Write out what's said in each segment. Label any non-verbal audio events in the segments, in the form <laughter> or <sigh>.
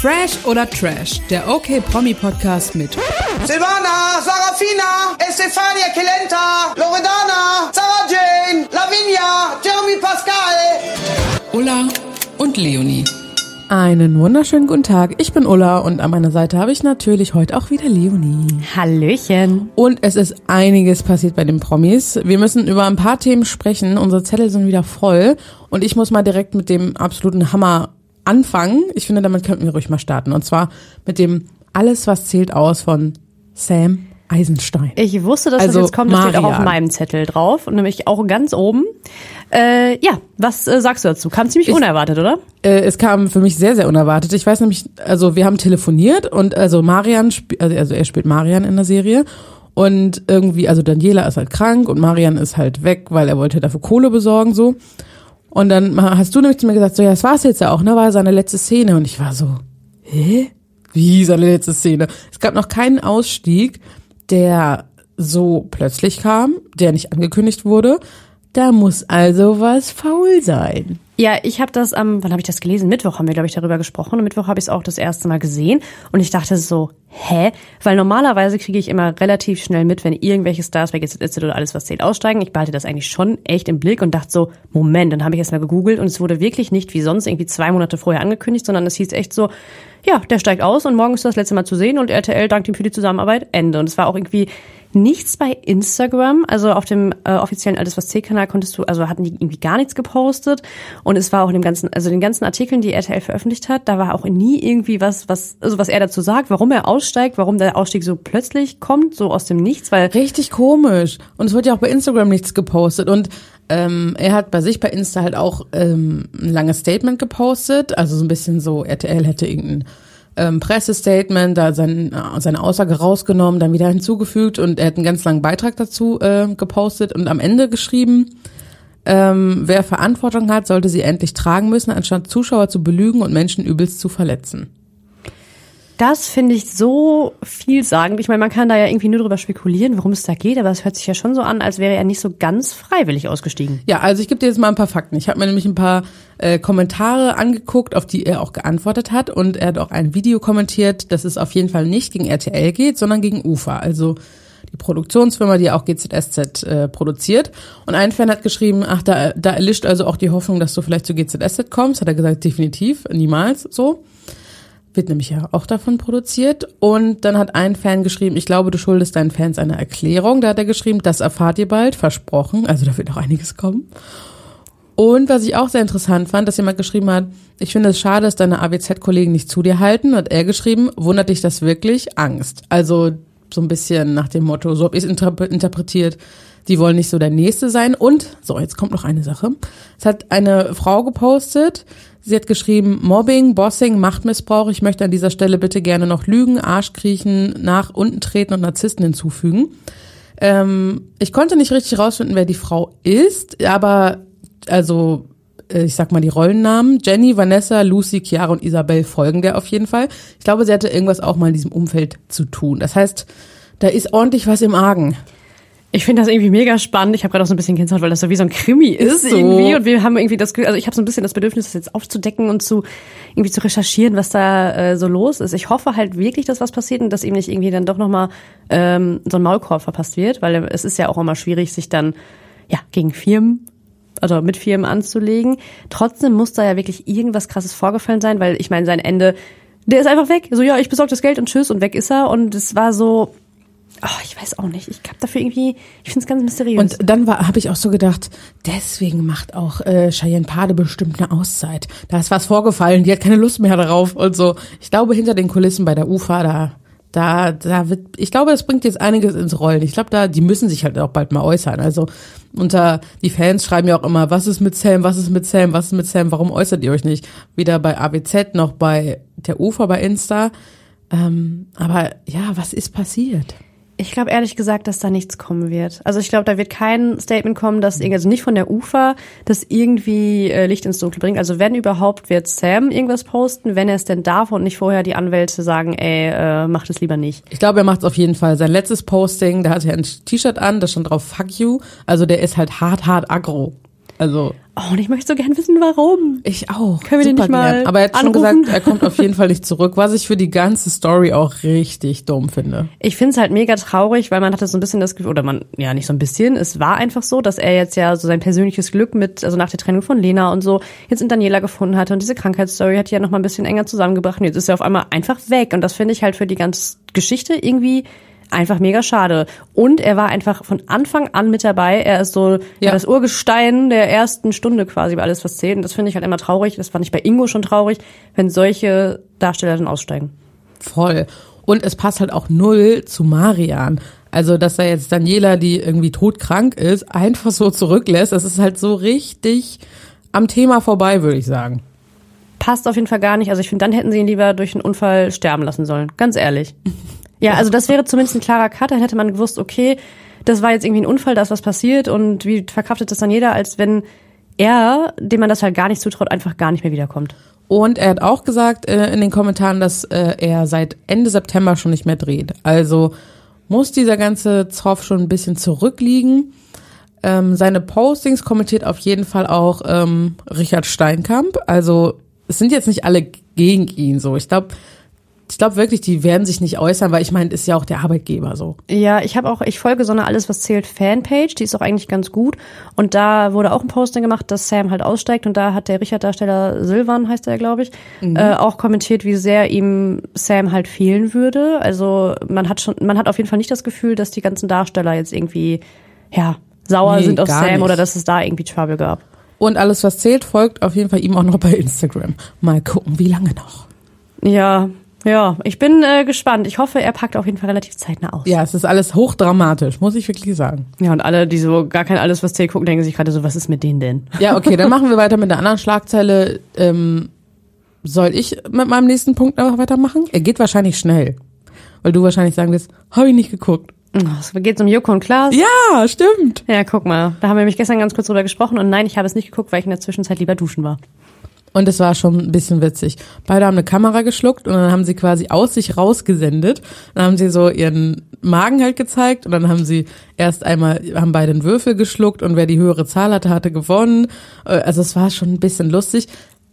Fresh oder Trash, der OK Promi Podcast mit Silvana, Sarafina, Estefania Kelenta, Loredana, Sarah Jane, Lavinia, Jeremy Pascal. Ulla und Leonie. Einen wunderschönen guten Tag. Ich bin Ulla und an meiner Seite habe ich natürlich heute auch wieder Leonie. Hallöchen. Und es ist einiges passiert bei den Promis. Wir müssen über ein paar Themen sprechen. Unsere Zettel sind wieder voll und ich muss mal direkt mit dem absoluten Hammer anfangen. Ich finde, damit könnten wir ruhig mal starten. Und zwar mit dem Alles, was zählt aus von Sam Eisenstein. Ich wusste, dass Also das jetzt kommt. Das steht auch auf meinem Zettel drauf. Und nämlich auch ganz oben. Äh, ja, was äh, sagst du dazu? Kam ziemlich unerwartet, oder? Äh, es kam für mich sehr, sehr unerwartet. Ich weiß nämlich, also wir haben telefoniert und also Marian, also also er spielt Marian in der Serie und irgendwie, also Daniela ist halt krank und Marian ist halt weg, weil er wollte dafür Kohle besorgen so. Und dann hast du nämlich zu mir gesagt, so ja, das war's jetzt ja auch, ne, war seine letzte Szene und ich war so, hä? Wie seine letzte Szene? Es gab noch keinen Ausstieg, der so plötzlich kam, der nicht angekündigt wurde. Da muss also was faul sein. Ja, ich habe das am, wann habe ich das gelesen? Mittwoch haben wir, glaube ich, darüber gesprochen. Und Mittwoch habe ich es auch das erste Mal gesehen. Und ich dachte so, hä? Weil normalerweise kriege ich immer relativ schnell mit, wenn irgendwelche Stars bei GZSZ oder alles, was zählt, aussteigen. Ich behalte das eigentlich schon echt im Blick und dachte so, Moment, dann habe ich erst mal gegoogelt und es wurde wirklich nicht wie sonst irgendwie zwei Monate vorher angekündigt, sondern es hieß echt so, ja, der steigt aus und morgen ist das letzte Mal zu sehen und RTL dankt ihm für die Zusammenarbeit. Ende. Und es war auch irgendwie nichts bei Instagram. Also auf dem äh, offiziellen Alles was C-Kanal konntest du, also hatten die irgendwie gar nichts gepostet. Und es war auch in dem ganzen, also den ganzen Artikeln, die RTL veröffentlicht hat, da war auch nie irgendwie was, was, also was er dazu sagt, warum er aussteigt, warum der Ausstieg so plötzlich kommt, so aus dem Nichts, weil Richtig komisch. Und es wird ja auch bei Instagram nichts gepostet. Und ähm, er hat bei sich bei Insta halt auch ähm, ein langes Statement gepostet. Also so ein bisschen so, RTL hätte irgendein ähm, Pressestatement, da sein, äh, seine Aussage rausgenommen, dann wieder hinzugefügt und er hat einen ganz langen Beitrag dazu äh, gepostet und am Ende geschrieben, ähm, wer Verantwortung hat, sollte sie endlich tragen müssen, anstatt Zuschauer zu belügen und Menschen übelst zu verletzen. Das finde ich so vielsagend. Ich meine, man kann da ja irgendwie nur drüber spekulieren, worum es da geht, aber es hört sich ja schon so an, als wäre er nicht so ganz freiwillig ausgestiegen. Ja, also ich gebe dir jetzt mal ein paar Fakten. Ich habe mir nämlich ein paar äh, Kommentare angeguckt, auf die er auch geantwortet hat und er hat auch ein Video kommentiert, dass es auf jeden Fall nicht gegen RTL geht, sondern gegen UFA, also die Produktionsfirma, die auch GZSZ äh, produziert. Und ein Fan hat geschrieben, ach, da, da erlischt also auch die Hoffnung, dass du vielleicht zu GZSZ kommst. Hat er gesagt, definitiv, niemals so. Wird nämlich ja auch davon produziert. Und dann hat ein Fan geschrieben, ich glaube, du schuldest deinen Fans eine Erklärung. Da hat er geschrieben, das erfahrt ihr bald, versprochen. Also da wird noch einiges kommen. Und was ich auch sehr interessant fand, dass jemand geschrieben hat, ich finde es schade, dass deine AWZ-Kollegen nicht zu dir halten. Und er geschrieben, wundert dich das wirklich? Angst. Also so ein bisschen nach dem Motto, so habe ich es interp interpretiert, die wollen nicht so der Nächste sein. Und, so, jetzt kommt noch eine Sache. Es hat eine Frau gepostet, sie hat geschrieben, Mobbing, Bossing, Machtmissbrauch, ich möchte an dieser Stelle bitte gerne noch Lügen, Arschkriechen, nach unten treten und Narzissten hinzufügen. Ähm, ich konnte nicht richtig rausfinden, wer die Frau ist, aber also äh, ich sag mal die Rollennamen. Jenny, Vanessa, Lucy, Chiara und Isabel folgen der auf jeden Fall. Ich glaube, sie hatte irgendwas auch mal in diesem Umfeld zu tun. Das heißt, da ist ordentlich was im Argen. Ich finde das irgendwie mega spannend. Ich habe gerade auch so ein bisschen Gänsehaut, weil das so wie so ein Krimi ist, Ist so. irgendwie. Und wir haben irgendwie das, also ich habe so ein bisschen das Bedürfnis, das jetzt aufzudecken und zu irgendwie zu recherchieren, was da äh, so los ist. Ich hoffe halt wirklich, dass was passiert und dass ihm nicht irgendwie dann doch nochmal ähm, so ein Maulkorb verpasst wird, weil es ist ja auch immer schwierig, sich dann ja gegen Firmen also mit Firmen anzulegen. Trotzdem muss da ja wirklich irgendwas krasses vorgefallen sein, weil ich meine, sein Ende, der ist einfach weg. So, ja, ich besorge das Geld und tschüss und weg ist er. Und es war so, ach, ich weiß auch nicht. Ich hab dafür irgendwie, ich finde es ganz mysteriös. Und dann habe ich auch so gedacht, deswegen macht auch äh, Cheyenne Pade bestimmt eine Auszeit. Da ist was vorgefallen, die hat keine Lust mehr darauf und so. Ich glaube, hinter den Kulissen bei der UFA, da da, da wird, ich glaube, das bringt jetzt einiges ins Rollen. Ich glaube, da, die müssen sich halt auch bald mal äußern. Also unter die Fans schreiben ja auch immer, was ist mit Sam, was ist mit Sam, was ist mit Sam, warum äußert ihr euch nicht? Weder bei ABZ noch bei der UFA bei Insta. Ähm, aber ja, was ist passiert? Ich glaube ehrlich gesagt, dass da nichts kommen wird. Also ich glaube, da wird kein Statement kommen, dass irgendwie, also nicht von der UFA, das irgendwie äh, Licht ins Dunkel bringt. Also wenn überhaupt, wird Sam irgendwas posten, wenn er es denn darf und nicht vorher die Anwälte sagen, ey, äh, macht es lieber nicht. Ich glaube, er macht es auf jeden Fall. Sein letztes Posting, da hatte er ein T-Shirt an, da stand drauf Fuck you. Also der ist halt hart, hart aggro. Also Oh, und ich möchte so gern wissen, warum. Ich auch. Können wir den Super nicht mal gern. Aber er hat schon anrufen? gesagt, er kommt auf jeden Fall nicht zurück, was ich für die ganze Story auch richtig dumm finde. Ich finde es halt mega traurig, weil man hatte so ein bisschen das Gefühl, oder man, ja nicht so ein bisschen, es war einfach so, dass er jetzt ja so sein persönliches Glück mit, also nach der Trennung von Lena und so, jetzt in Daniela gefunden hatte und diese Krankheitsstory hat die ja nochmal ein bisschen enger zusammengebracht und jetzt ist er auf einmal einfach weg und das finde ich halt für die ganze Geschichte irgendwie einfach mega schade. Und er war einfach von Anfang an mit dabei. Er ist so Ja. das Urgestein der ersten Stunde quasi bei alles, was zählt. Und das finde ich halt immer traurig. Das fand ich bei Ingo schon traurig, wenn solche Darsteller dann aussteigen. Voll. Und es passt halt auch null zu Marian. Also, dass er jetzt Daniela, die irgendwie todkrank ist, einfach so zurücklässt, das ist halt so richtig am Thema vorbei, würde ich sagen. passt auf jeden Fall gar nicht. Also ich finde, dann hätten sie ihn lieber durch einen Unfall sterben lassen sollen. Ganz ehrlich. <laughs> Ja, also das wäre zumindest ein klarer Cut. Dann hätte man gewusst, okay, das war jetzt irgendwie ein Unfall, da ist was passiert und wie verkraftet das dann jeder, als wenn er, dem man das halt gar nicht zutraut, einfach gar nicht mehr wiederkommt. Und er hat auch gesagt äh, in den Kommentaren, dass äh, er seit Ende September schon nicht mehr dreht. Also muss dieser ganze Zoff schon ein bisschen zurückliegen. Ähm, seine Postings kommentiert auf jeden Fall auch ähm, Richard Steinkamp. Also es sind jetzt nicht alle gegen ihn so. Ich glaube, ich glaube wirklich, die werden sich nicht äußern, weil ich meine, ist ja auch der Arbeitgeber so. Ja, ich habe auch, ich folge so eine Alles, was zählt Fanpage, die ist auch eigentlich ganz gut. Und da wurde auch ein Posting gemacht, dass Sam halt aussteigt und da hat der Richard-Darsteller Silvan, heißt er, glaube ich, äh, auch kommentiert, wie sehr ihm Sam halt fehlen würde. Also man hat schon, man hat auf jeden Fall nicht das Gefühl, dass die ganzen Darsteller jetzt irgendwie, ja, sauer Nee, sind auf Sam nicht. oder dass es da irgendwie Trouble gab. Und alles, was zählt, folgt auf jeden Fall ihm auch noch bei Instagram. Mal gucken, wie lange noch. Ja, ja, ich bin äh, gespannt. Ich hoffe, er packt auf jeden Fall relativ zeitnah aus. Ja, es ist alles hochdramatisch, muss ich wirklich sagen. Ja, und alle, die so gar kein Alles, was zählt gucken, denken sich gerade so, was ist mit denen denn? Ja, okay, dann <laughs> machen wir weiter mit der anderen Schlagzeile. Ähm, soll ich mit meinem nächsten Punkt einfach weitermachen? Er geht wahrscheinlich schnell. Weil du wahrscheinlich sagen wirst, habe ich nicht geguckt. Es geht um Joko und Klaas. Ja, stimmt. Ja, guck mal. Da haben wir nämlich gestern ganz kurz drüber gesprochen und nein, ich habe es nicht geguckt, weil ich in der Zwischenzeit lieber duschen war. Und es war schon ein bisschen witzig. Beide haben eine Kamera geschluckt und dann haben sie quasi aus sich rausgesendet. Dann haben sie so ihren Magen halt gezeigt und dann haben sie erst einmal, haben beide einen Würfel geschluckt und wer die höhere Zahl hatte, hatte gewonnen. Äh, Also es war schon ein bisschen lustig.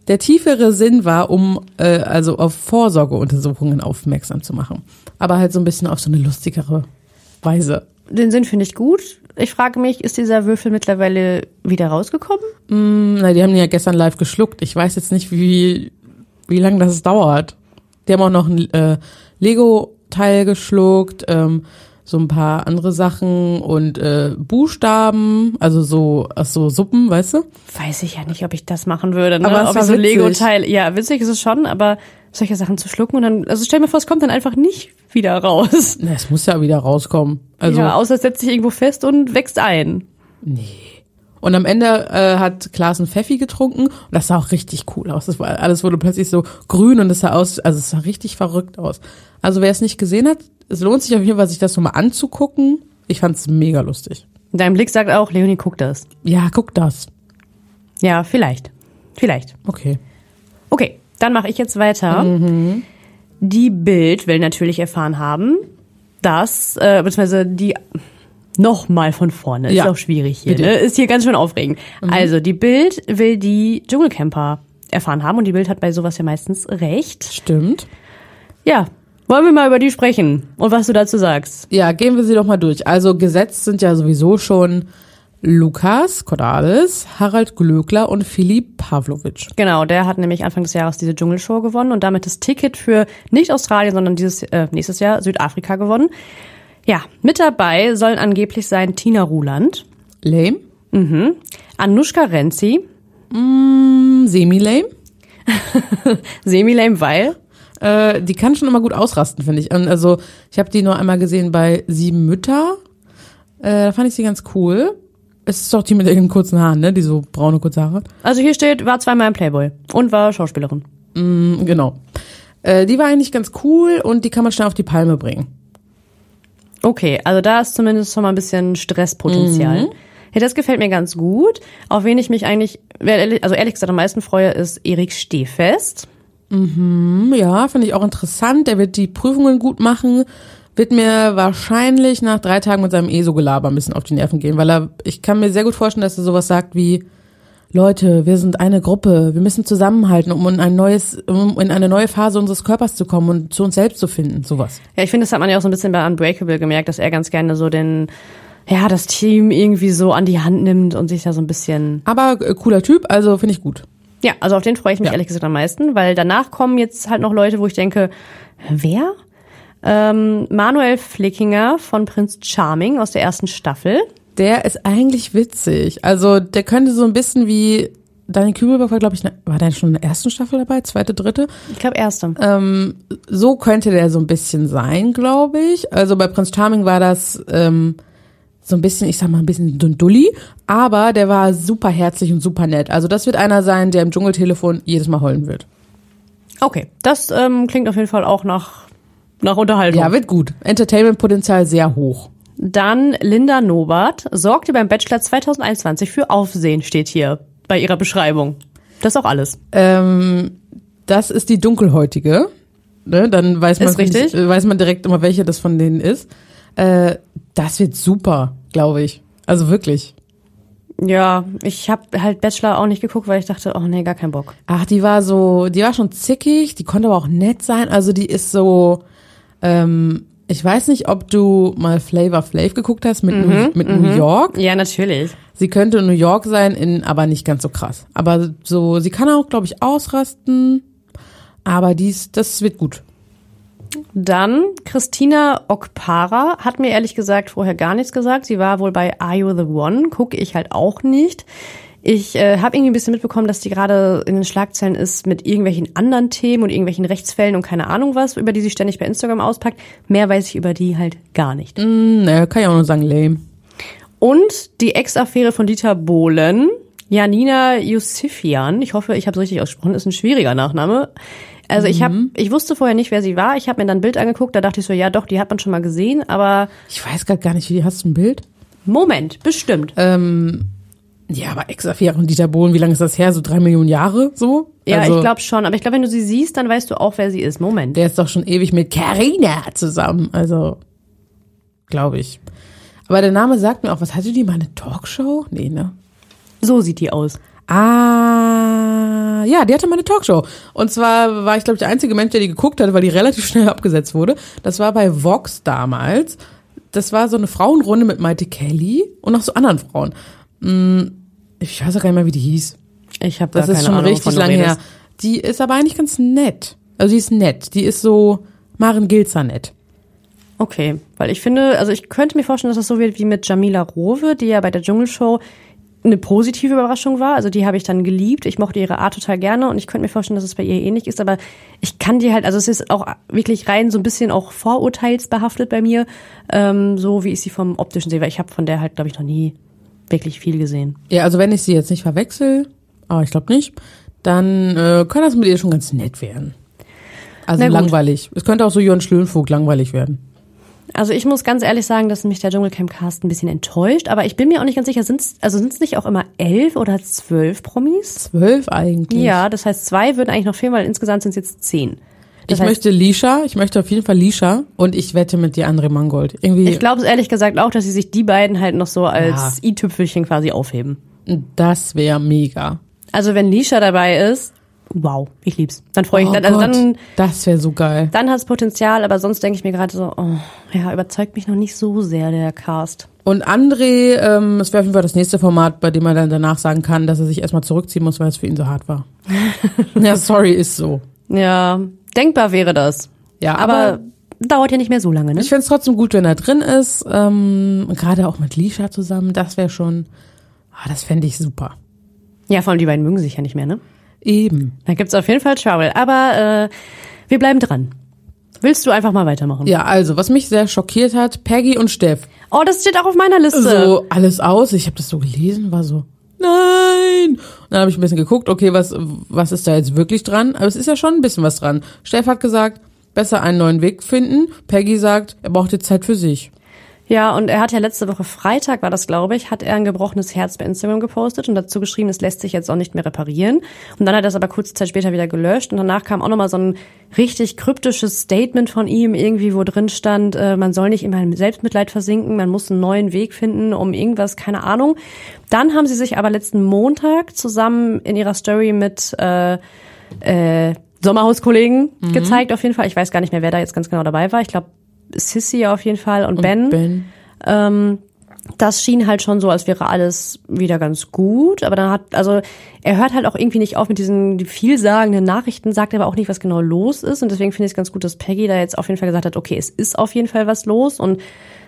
Der tiefere Sinn war, um äh, also auf Vorsorgeuntersuchungen aufmerksam zu machen. Aber halt so ein bisschen auf so eine lustigere Weise. Den Sinn finde ich gut. Ich frage mich, ist dieser Würfel mittlerweile wieder rausgekommen? Na, die haben den ja gestern live geschluckt. Ich weiß jetzt nicht, wie, wie lange das dauert. Die haben auch noch ein äh, Lego-Teil geschluckt, ähm, so ein paar andere Sachen und äh, Buchstaben, also so, ach so Suppen, weißt du? Weiß ich ja nicht, ob ich das machen würde. Ne? Aber es war so. Lego-Teil. Ja, witzig ist es schon, aber solche Sachen zu schlucken und dann, also stell mir vor, es kommt dann einfach nicht wieder raus. Na, es muss ja wieder rauskommen. Also ja, außer es setzt sich irgendwo fest und wächst ein. und am Ende äh, hat Klaas einen Pfeffi getrunken und das sah auch richtig cool aus. Das war, alles wurde plötzlich so grün und es sah aus, also es sah richtig verrückt aus. Also wer es nicht gesehen hat, es lohnt sich auf jeden Fall, sich das nochmal anzugucken. Ich fand's mega lustig. Dein Blick sagt auch, Leonie, guck das. Ja, guck das. Ja, vielleicht. Vielleicht. Okay. Okay, dann mache ich jetzt weiter. Die Bild will natürlich erfahren haben, dass, äh, beziehungsweise die nochmal von vorne, ist Ja, auch schwierig hier, bitte. ne? ist hier ganz schön aufregend. Also die Bild will die Dschungelcamper erfahren haben und die Bild hat bei sowas ja meistens recht. Stimmt. Ja, wollen wir mal über die sprechen und was du dazu sagst. Ja, gehen wir sie doch mal durch. Also gesetzt sind ja sowieso schon Lukas Cordalis, Harald Glöckler und Filip Pavlovic. Genau, der hat nämlich Anfang des Jahres diese Dschungelshow gewonnen und damit das Ticket für nicht Australien, sondern dieses äh, nächstes Jahr Südafrika gewonnen. Ja, mit dabei sollen angeblich sein Tina Ruland, Lame? Anushka Renzi, Hm, Semi-lame? <laughs> Semilame Weil, Äh, die kann schon immer gut ausrasten, finde ich. Und also ich habe die nur einmal gesehen bei Sieben Mütter. Äh, da fand ich sie ganz cool. Es ist doch die mit den kurzen Haaren, ne? Die so braune kurze Haare. also hier steht, war zweimal im Playboy und war Schauspielerin. Mm, genau. Äh, die war eigentlich ganz cool und die kann man schnell auf die Palme bringen. Okay, also da ist zumindest schon mal ein bisschen Stresspotenzial. Ja, das gefällt mir ganz gut. Auf wen ich mich eigentlich, also ehrlich gesagt am meisten freue, ist Erik Stehfest. Hm, Ja, finde ich auch interessant. Der wird die Prüfungen gut machen. Wird mir wahrscheinlich nach drei Tagen mit seinem ESO-Gelaber ein bisschen auf die Nerven gehen, weil er, ich kann mir sehr gut vorstellen, dass er sowas sagt wie, Leute, wir sind eine Gruppe, wir müssen zusammenhalten, um in ein neues, um in eine neue Phase unseres Körpers zu kommen und zu uns selbst zu finden, sowas. Ja, ich finde, das hat man ja auch so ein bisschen bei Unbreakable gemerkt, dass er ganz gerne so den, ja, das Team irgendwie so an die Hand nimmt und sich da so ein bisschen. Aber äh, cooler Typ, also finde ich gut. Ja, also auf den freue ich mich Ja. ehrlich gesagt am meisten, weil danach kommen jetzt halt noch Leute, wo ich denke, wer? Ähm, Manuel Flickinger von Prinz Charming aus der ersten Staffel. Der ist eigentlich witzig. Also der könnte so ein bisschen wie Daniel Kübelberg war, glaube ich, ne- war der schon in der ersten Staffel dabei, zweite, dritte. Ich glaube erste. Ähm, so könnte der so ein bisschen sein, glaube ich. Also bei Prinz Charming war das ähm, so ein bisschen, ich sag mal, ein bisschen Dulli, aber der war super herzlich und super nett. Also das wird einer sein, der im Dschungeltelefon jedes Mal heulen wird. Okay, das ähm, klingt auf jeden Fall auch nach, nach Unterhaltung. Ja, wird gut. Entertainment-Potenzial sehr hoch. Dann Linda Nobart sorgte beim Bachelor 2021 für Aufsehen, steht hier bei ihrer Beschreibung. Das ist auch alles. Ähm, das ist die dunkelhäutige. Ne? Dann weiß man, richtig. weiß man direkt immer, welche das von denen ist. Äh, das wird super, glaube ich. Also wirklich. Ja, ich habe halt Bachelor auch nicht geguckt, weil ich dachte, oh nee, gar keinen Bock. Ach, die war so, die war schon zickig, die konnte aber auch nett sein. Also die ist so, ähm, ich weiß nicht, ob du mal Flavor Flav geguckt hast mit, New, mit New York. Ja, natürlich. Sie könnte New York sein, in, aber nicht ganz so krass. Aber so, sie kann auch, glaube ich, ausrasten. Aber dies, das wird gut. Dann Christina Okpara hat mir ehrlich gesagt vorher gar nichts gesagt. Sie war wohl bei Are You the One? Gucke ich halt auch nicht. Ich äh, habe irgendwie ein bisschen mitbekommen, dass die gerade in den Schlagzeilen ist mit irgendwelchen anderen Themen und irgendwelchen Rechtsfällen und keine Ahnung was, über die sie ständig bei Instagram auspackt. Mehr weiß ich über die halt gar nicht. Hm, naja, kann ich auch nur sagen, lame. Und die Ex-Affäre von Dieter Bohlen, Janina Yusifian, ich hoffe, ich habe es richtig ausgesprochen, ist ein schwieriger Nachname. Also ich habe, ich wusste vorher nicht, wer sie war. Ich habe mir dann ein Bild angeguckt, da dachte ich so, ja doch, die hat man schon mal gesehen, aber Ich weiß gar nicht, wie die hast du ein Bild? Moment, bestimmt. Ähm, ja, aber Ex-Affäre und Dieter Bohlen, wie lange ist das her? So drei Millionen Jahre so? ja, also, ich glaube schon, aber ich glaube, wenn du sie siehst, dann weißt du auch, wer sie ist. Moment. Der ist doch schon ewig mit Carina zusammen. Also, glaube ich. Aber der Name sagt mir auch, was hatte die mal eine Talkshow? Nee, ne? So sieht die aus. Ah, ja, die hatte mal eine Talkshow. Und zwar war ich, glaube ich, der einzige Mensch, der die geguckt hat, weil die relativ schnell <laughs> abgesetzt wurde. Das war bei Vox damals. Das war so eine Frauenrunde mit Maite Kelly und noch so anderen Frauen. Hm, Ich weiß auch gar nicht mehr, wie die hieß. Ich habe Das ist keine schon Ahnung, richtig lange her. Die ist aber eigentlich ganz nett. Also die ist nett. Die ist so Maren Gilzer nett. Okay, weil ich finde, also ich könnte mir vorstellen, dass das so wird wie mit Jamila Rowe, die ja bei der Dschungelshow eine positive Überraschung war. Also die habe ich dann geliebt. Ich mochte ihre Art total gerne und ich könnte mir vorstellen, dass es bei ihr ähnlich ist. Aber ich kann die halt, also es ist auch wirklich rein so ein bisschen auch vorurteilsbehaftet bei mir, ähm, so wie ich sie vom optischen sehe. Weil ich habe von der halt, glaube ich, noch nie wirklich viel gesehen. Ja, also wenn ich sie jetzt nicht verwechsel, aber ich glaube nicht, dann äh, kann das mit ihr schon ganz nett werden. Also langweilig. Es könnte auch so Jörn Schlönvogt langweilig werden. Also ich muss ganz ehrlich sagen, dass mich der Dschungelcamp-Cast ein bisschen enttäuscht. Aber ich bin mir auch nicht ganz sicher, sind es also sind's nicht auch immer elf oder zwölf Promis? Zwölf eigentlich. Ja, das heißt, zwei würden eigentlich noch fehlen, weil insgesamt sind es jetzt zehn. Das ich heißt, möchte Lisha, ich möchte auf jeden Fall Lisha und ich wette mit dir André Mangold. Irgendwie, ich glaube es ehrlich gesagt auch, dass sie sich die beiden halt noch so als Ja. i-Tüpfelchen quasi aufheben. das wäre mega. Also wenn Lisha dabei ist, wow, ich lieb's. Dann freue ich oh dann, also Gott, dann, das wäre so geil. dann hat es Potenzial, aber sonst denke ich mir gerade so, oh, ja, überzeugt mich noch nicht so sehr der Cast. Und André, ähm, es wäre auf jeden Fall das nächste Format, bei dem er dann danach sagen kann, dass er sich erstmal zurückziehen muss, weil es für ihn so hart war. <laughs> ja, sorry, ist so. Ja, denkbar wäre das. Ja, Aber, aber dauert ja nicht mehr so lange, ne? Ich find's trotzdem gut, wenn er drin ist. Ähm, Gerade auch mit Lisha zusammen, das wäre schon, ah, das fände ich super. Ja, vor allem die beiden mögen sich ja nicht mehr, ne? Eben. Da gibt's auf jeden Fall Trouble. Aber äh, wir bleiben dran. Willst du einfach mal weitermachen? Ja, also, was mich sehr schockiert hat, Peggy und Steff. Oh, das steht auch auf meiner Liste. So alles aus. Ich habe das so gelesen, war so, nein. Und dann habe ich ein bisschen geguckt, okay, was, was ist da jetzt wirklich dran? Aber es ist ja schon ein bisschen was dran. Steff hat gesagt, besser einen neuen Weg finden. Peggy sagt, er braucht jetzt Zeit für sich. Ja, und er hat ja letzte Woche Freitag, war das glaube ich, hat er ein gebrochenes Herz bei Instagram gepostet und dazu geschrieben, es lässt sich jetzt auch nicht mehr reparieren. Und dann hat er es aber kurze Zeit später wieder gelöscht und danach kam auch nochmal so ein richtig kryptisches Statement von ihm, irgendwie, wo drin stand, äh, man soll nicht immer in Selbstmitleid versinken, man muss einen neuen Weg finden, um irgendwas, keine Ahnung. Dann haben sie sich aber letzten Montag zusammen in ihrer Story mit äh, äh, Sommerhauskollegen mhm. gezeigt, auf jeden Fall. Ich weiß gar nicht mehr, wer da jetzt ganz genau dabei war. Ich glaube, Sissy auf jeden Fall und, und Ben. ben. Ähm, das schien halt schon so, als wäre alles wieder ganz gut. Aber dann hat, also er hört halt auch irgendwie nicht auf mit diesen vielsagenden Nachrichten, sagt aber auch nicht, was genau los ist. Und deswegen finde ich es ganz gut, dass Peggy da jetzt auf jeden Fall gesagt hat, okay, es ist auf jeden Fall was los. Und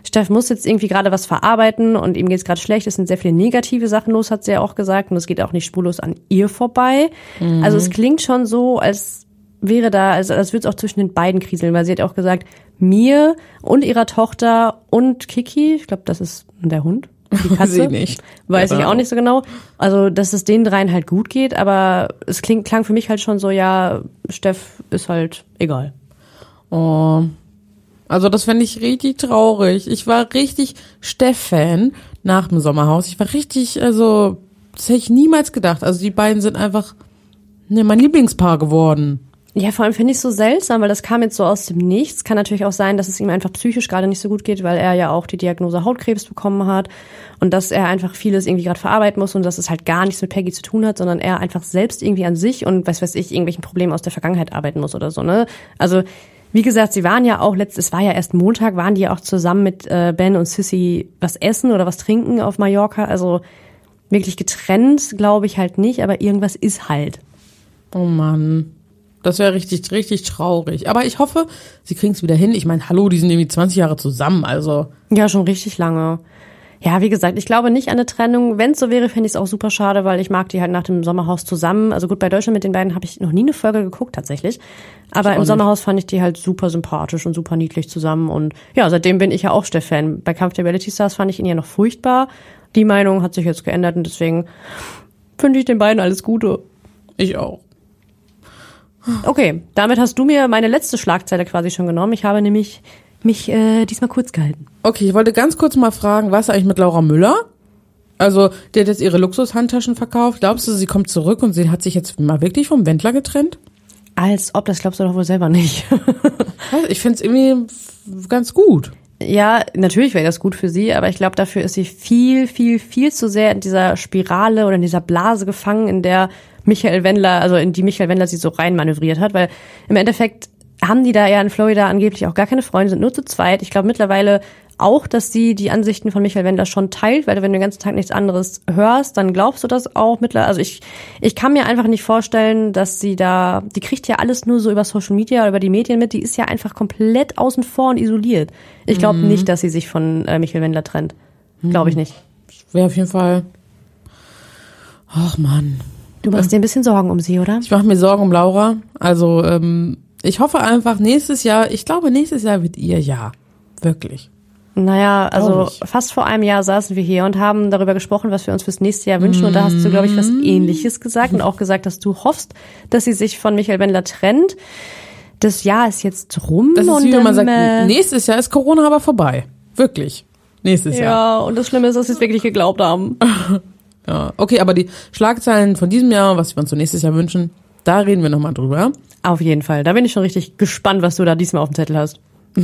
Steff muss jetzt irgendwie gerade was verarbeiten und ihm geht es gerade schlecht. Es sind sehr viele negative Sachen los, hat sie ja auch gesagt. Und es geht auch nicht spurlos an ihr vorbei. Mhm. Also es klingt schon so, als wäre da, also als würde es auch zwischen den beiden kriseln, weil sie hat auch gesagt, mir und ihrer Tochter und Kiki, ich glaube, das ist der Hund, die <laughs> Katze, sie nicht. weiß ja. ich auch nicht so genau. Also, dass es den dreien halt gut geht, aber es klingt, klang für mich halt schon so, ja, Steff ist halt egal. Oh. Also, das fände ich richtig traurig. Ich war richtig Steff-Fan nach dem Sommerhaus. Ich war richtig, also, das hätte ich niemals gedacht. Also, die beiden sind einfach, ne, mein Lieblingspaar geworden. Ja, vor allem finde ich es so seltsam, weil das kam jetzt so aus dem Nichts. Kann natürlich auch sein, dass es ihm einfach psychisch gerade nicht so gut geht, weil er ja auch die Diagnose Hautkrebs bekommen hat und dass er einfach vieles irgendwie gerade verarbeiten muss und dass es halt gar nichts mit Peggy zu tun hat, sondern er einfach selbst irgendwie an sich und was weiß ich, irgendwelchen Problemen aus der Vergangenheit arbeiten muss oder so, ne? Also, wie gesagt, sie waren ja auch letztes, es war ja erst Montag, waren die ja auch zusammen mit äh, Ben und Sissy was essen oder was trinken auf Mallorca. Also wirklich getrennt, glaube ich halt nicht, aber irgendwas ist halt. Oh Mann. Das wäre richtig, richtig traurig. Aber ich hoffe, sie kriegen es wieder hin. Ich meine, hallo, die sind irgendwie 20 Jahre zusammen, also. Ja, schon richtig lange. Ja, wie gesagt, ich glaube nicht an eine Trennung. Wenn es so wäre, fände ich es auch super schade, weil ich mag die halt nach dem Sommerhaus zusammen. Also gut, bei Deutschland mit den beiden habe ich noch nie eine Folge geguckt tatsächlich. Aber im Sommerhaus fand ich die halt super sympathisch und super niedlich zusammen. Und ja, seitdem bin ich ja auch Steff-Fan. Bei Kampf der Reality Stars fand ich ihn ja noch furchtbar. Die Meinung hat sich jetzt geändert und deswegen wünsche ich den beiden alles Gute. Ich auch. Okay, damit hast du mir meine letzte Schlagzeile quasi schon genommen. Ich habe nämlich mich äh, diesmal kurz gehalten. Okay, ich wollte ganz kurz mal fragen, was eigentlich mit Laura Müller? Also, die hat jetzt ihre Luxushandtaschen verkauft. Glaubst du, sie kommt zurück und sie hat sich jetzt mal wirklich vom Wendler getrennt? Als ob, das glaubst du doch wohl selber nicht. <laughs> ich finde es irgendwie ganz gut. Ja, natürlich wäre das gut für sie, aber ich glaube, dafür ist sie viel, viel, viel zu sehr in dieser Spirale oder in dieser Blase gefangen, in der Michael Wendler, also in die Michael Wendler sie so rein manövriert hat, weil im Endeffekt haben die da ja in Florida angeblich auch gar keine Freunde, sind nur zu zweit. Ich glaube mittlerweile auch, dass sie die Ansichten von Michael Wendler schon teilt, weil wenn du den ganzen Tag nichts anderes hörst, dann glaubst du das auch mittlerweile. Also ich, ich kann mir einfach nicht vorstellen, dass sie da, die kriegt ja alles nur so über Social Media oder über die Medien mit, die ist ja einfach komplett außen vor und isoliert. Ich glaube mhm. nicht, dass sie sich von äh, Michael Wendler trennt. Glaube ich nicht. Wäre auf jeden Fall. Ach man, Du machst dir ein bisschen Sorgen um sie, oder? Ich mache mir Sorgen um Laura. Also ähm, ich hoffe einfach nächstes Jahr, ich glaube nächstes Jahr wird ihr ja. Wirklich. Naja, also fast vor einem Jahr saßen wir hier und haben darüber gesprochen, was wir uns fürs nächste Jahr wünschen. Und da hast du, glaube ich, was mm. ähnliches gesagt und auch gesagt, dass du hoffst, dass sie sich von Michael Wendler trennt. Das Jahr ist jetzt rum. Das ist wie wenn man sagt, äh, nächstes Jahr ist Corona aber vorbei. Wirklich. Nächstes ja, Jahr. Ja, und das Schlimme ist, dass sie es wirklich geglaubt haben. <laughs> Ja, okay, aber die Schlagzeilen von diesem Jahr, was wir uns so nächstes Jahr wünschen, da reden wir nochmal drüber. Auf jeden Fall. Da bin ich schon richtig gespannt, was du da diesmal auf dem Zettel hast. <laughs>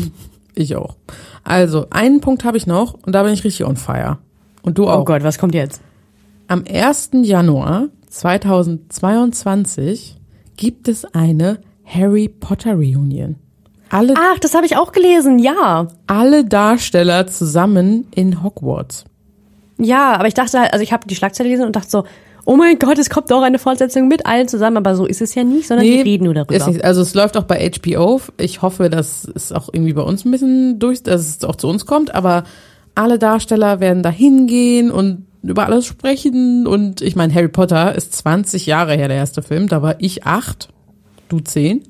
Ich auch. Also, einen Punkt habe ich noch und da bin ich richtig on fire. Und du oh auch. Oh Gott, was kommt jetzt? Am 1. Januar 2022 gibt es eine Harry Potter Reunion. Alle, Ach, das habe ich auch gelesen, ja. Alle Darsteller zusammen in Hogwarts. Ja, aber ich dachte halt, also ich habe die Schlagzeile gelesen und dachte so, oh mein Gott, es kommt doch eine Fortsetzung mit allen zusammen, aber so ist es ja nicht, sondern nee, die reden nur darüber. Also es läuft auch bei HBO. Ich hoffe, dass es auch irgendwie bei uns ein bisschen durch, dass es auch zu uns kommt, aber alle Darsteller werden da hingehen und über alles sprechen und ich meine, Harry Potter ist 20 Jahre her, der erste Film, da war ich acht, du zehn.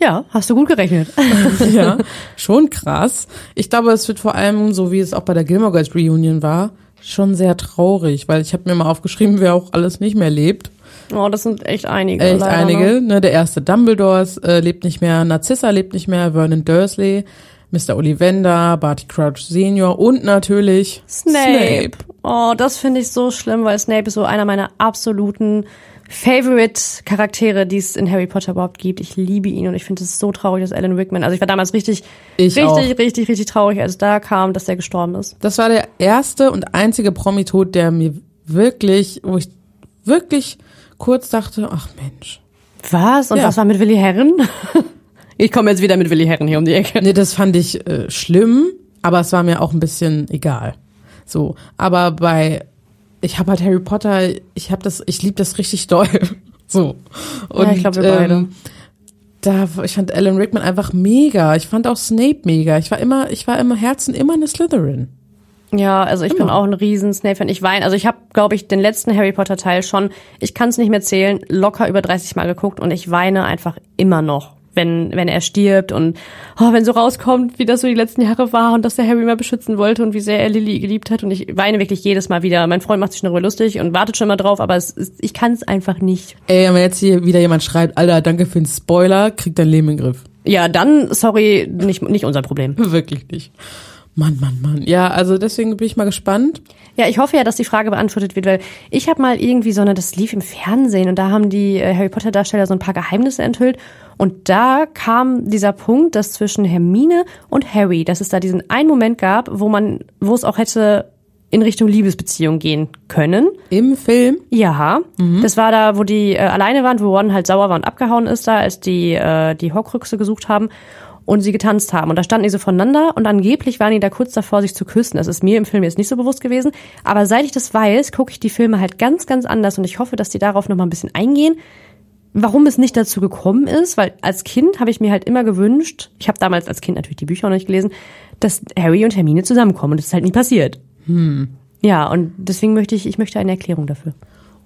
Ja, hast du gut gerechnet. <laughs> ja, <laughs> schon krass. Ich glaube, es wird vor allem, so wie es auch bei der Gilmore Girls Reunion war, schon sehr traurig, weil ich habe mir mal aufgeschrieben, wer auch alles nicht mehr lebt. Oh, das sind echt einige. Echt einige. Ne? Der erste Dumbledore äh, lebt nicht mehr, Narcissa lebt nicht mehr, Vernon Dursley, Mr. Ollivander, Barty Crouch Senior und natürlich Snape. Oh, das finde ich so schlimm, weil Snape ist so einer meiner absoluten Favorite-Charaktere, die es in Harry Potter überhaupt gibt. Ich liebe ihn und ich finde es so traurig, dass Alan Rickman, also ich war damals richtig, Ich richtig, auch. richtig, richtig traurig, als da kam, dass der gestorben ist. Das war der erste und einzige Promi-Tod, der mir wirklich, wo ich wirklich kurz dachte, ach Mensch. Was? Und Ja. was war mit Willi Herren? <laughs> ich komme jetzt wieder mit Willi Herren hier um die Ecke. Nee, das fand ich äh, schlimm, aber es war mir auch ein bisschen egal. So, aber bei ich habe halt Harry Potter, ich habe das, ich liebe das richtig doll. <laughs> So. Und, Ja, ich glaub, wir beide. Ähm, da, ich fand Alan Rickman einfach mega. Ich fand auch Snape mega. Ich war immer, ich war im Herzen immer eine Slytherin. Ja, also ich bin Immer. auch ein riesen Snape-Fan. Ich weine, also ich habe, glaube ich, den letzten Harry Potter Teil schon, ich kann es nicht mehr zählen, locker über 30 Mal geguckt und ich weine einfach immer noch, wenn wenn er stirbt und oh, wenn so rauskommt, wie das so die letzten Jahre war und dass der Harry mal beschützen wollte und wie sehr er Lily geliebt hat und ich weine wirklich jedes Mal wieder. Mein Freund macht sich schon darüber lustig und wartet schon mal drauf, aber es ist, ich kann es einfach nicht. Ey, wenn jetzt hier wieder jemand schreibt, Alter, danke für den Spoiler, kriegt dein Leben in den Griff. Ja, dann sorry, nicht nicht unser Problem. <laughs> Wirklich nicht. Mann, Mann, Mann. Ja, also deswegen bin ich mal gespannt. Ja, ich hoffe ja, dass die Frage beantwortet wird, weil ich habe mal irgendwie so eine, das lief im Fernsehen und da haben die äh, Harry Potter Darsteller so ein paar Geheimnisse enthüllt und da kam dieser Punkt, dass zwischen Hermine und Harry, dass es da diesen einen Moment gab, wo man, wo es auch hätte in Richtung Liebesbeziehung gehen können. Im Film Ja, das war da, wo die äh, alleine waren, wo Ron halt sauer war und abgehauen ist da, als die äh, die Horcruxe gesucht haben und sie getanzt haben. Und da standen die so voneinander und angeblich waren die da kurz davor, sich zu küssen. Das ist mir im Film jetzt nicht so bewusst gewesen. Aber seit ich das weiß, gucke ich die Filme halt ganz, ganz anders und ich hoffe, dass die darauf nochmal ein bisschen eingehen. Warum es nicht dazu gekommen ist, weil als Kind habe ich mir halt immer gewünscht, ich habe damals als Kind natürlich die Bücher auch noch nicht gelesen, dass Harry und Hermine zusammenkommen und das ist halt nie passiert. Ja, und deswegen möchte ich, ich möchte eine Erklärung dafür.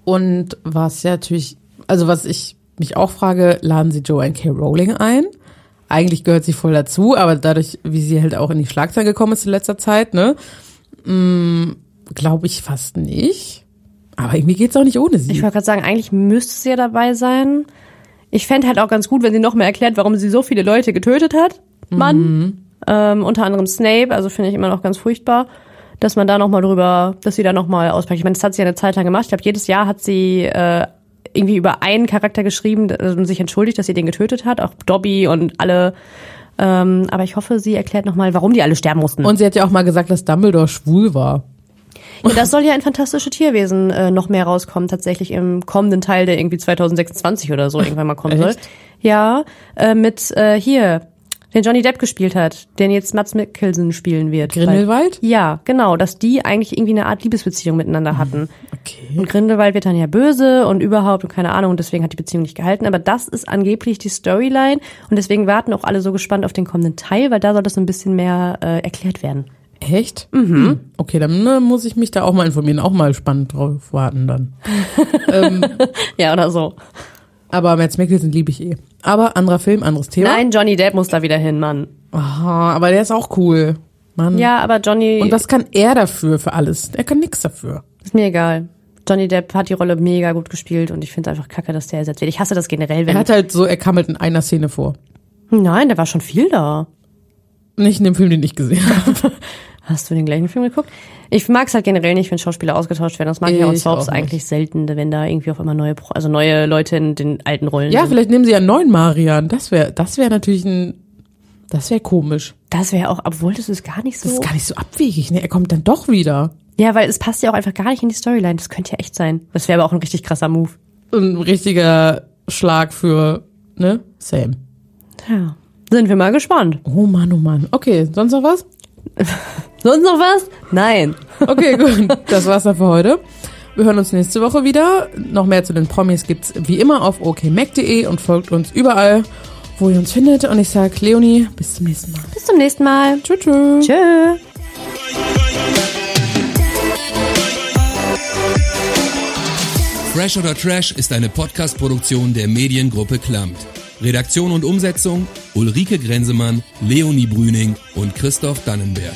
Und was ja natürlich, also was ich mich auch frage, laden sie Joanne K. Rowling ein? Eigentlich gehört sie voll dazu, aber dadurch, wie sie halt auch in die Schlagzeilen gekommen ist in letzter Zeit, ne, glaube ich fast nicht. Aber irgendwie geht's auch nicht ohne sie. Ich wollte gerade sagen, eigentlich müsste sie ja dabei sein. Ich fände halt auch ganz gut, wenn sie noch mehr erklärt, warum sie so viele Leute getötet hat. Mann. Ähm, unter anderem Snape, also finde ich immer noch ganz furchtbar, dass man da nochmal drüber, dass sie da nochmal auspackt. Ich meine, das hat sie ja eine Zeit lang gemacht. Ich glaube, jedes Jahr hat sie äh, irgendwie über einen Charakter geschrieben äh, und sich entschuldigt, dass sie den getötet hat. Auch Dobby und alle. Ähm, aber ich hoffe, sie erklärt nochmal, warum die alle sterben mussten. Und sie hat ja auch mal gesagt, dass Dumbledore schwul war. Ja, das soll ja in Fantastische Tierwesen äh, noch mehr rauskommen, tatsächlich im kommenden Teil, der irgendwie 2026 oder so irgendwann mal kommen soll. Ja, äh, mit äh, hier, den Johnny Depp gespielt hat, den jetzt Mats Mikkelsen spielen wird. Grindelwald? Weil, ja, genau, dass die eigentlich irgendwie eine Art Liebesbeziehung miteinander hatten. Okay. Und Grindelwald wird dann ja böse und überhaupt und keine Ahnung und deswegen hat die Beziehung nicht gehalten. Aber das ist angeblich die Storyline und deswegen warten auch alle so gespannt auf den kommenden Teil, weil da soll das so ein bisschen mehr äh, erklärt werden. Echt? Mhm. Okay, dann ne, muss ich mich da auch mal informieren, auch mal spannend drauf warten dann. <laughs> Ja, oder so. Aber Mads Mikkelsen liebe ich eh. Aber anderer Film, anderes Thema. Nein, Johnny Depp muss da wieder hin, Mann. Aha, aber der ist auch cool. Mann. Ja, aber Johnny Und was kann er dafür für alles? Er kann nix dafür. ist mir egal. Johnny Depp hat die Rolle mega gut gespielt und ich finde einfach kacke, dass der ersetzt wird. Ich hasse das generell, Er wenn. hat halt so, er kam halt in einer Szene vor. Nein, da war schon viel da. Nicht in dem Film, den ich gesehen <laughs> habe. Hast du den gleichen Film geguckt? Ich mag es halt generell nicht, wenn Schauspieler ausgetauscht werden. Das mag ich Soaps auch nicht. eigentlich selten, wenn da irgendwie auf einmal neue, also neue Leute in den alten Rollen Ja, sind. vielleicht nehmen sie ja einen neuen Marian. Das wäre, das wäre natürlich ein, das wäre komisch. Das wäre auch, obwohl das ist gar nicht so. Das ist gar nicht so abwegig, ne? Er kommt dann doch wieder. Ja, weil es passt ja auch einfach gar nicht in die Storyline. Das könnte ja echt sein. Das wäre aber auch ein richtig krasser Move. Ein richtiger Schlag für, ne? Sam. Ja. Sind wir mal gespannt. Oh Mann, oh Mann. Okay, sonst noch was? <laughs> Sonst noch was? Nein. <laughs> Okay, gut. Das war's dann für heute. Wir hören uns nächste Woche wieder. Noch mehr zu den Promis gibt's wie immer auf okmac.de und folgt uns überall, wo ihr uns findet. Und ich sag Leonie, bis zum nächsten Mal. Bis zum nächsten Mal. Tschüss. tschüss. Tschö. Fresh oder Trash ist eine Podcast-Produktion der Mediengruppe Klammt. Redaktion und Umsetzung Ulrike Grenzemann, Leonie Brüning und Christoph Dannenberg.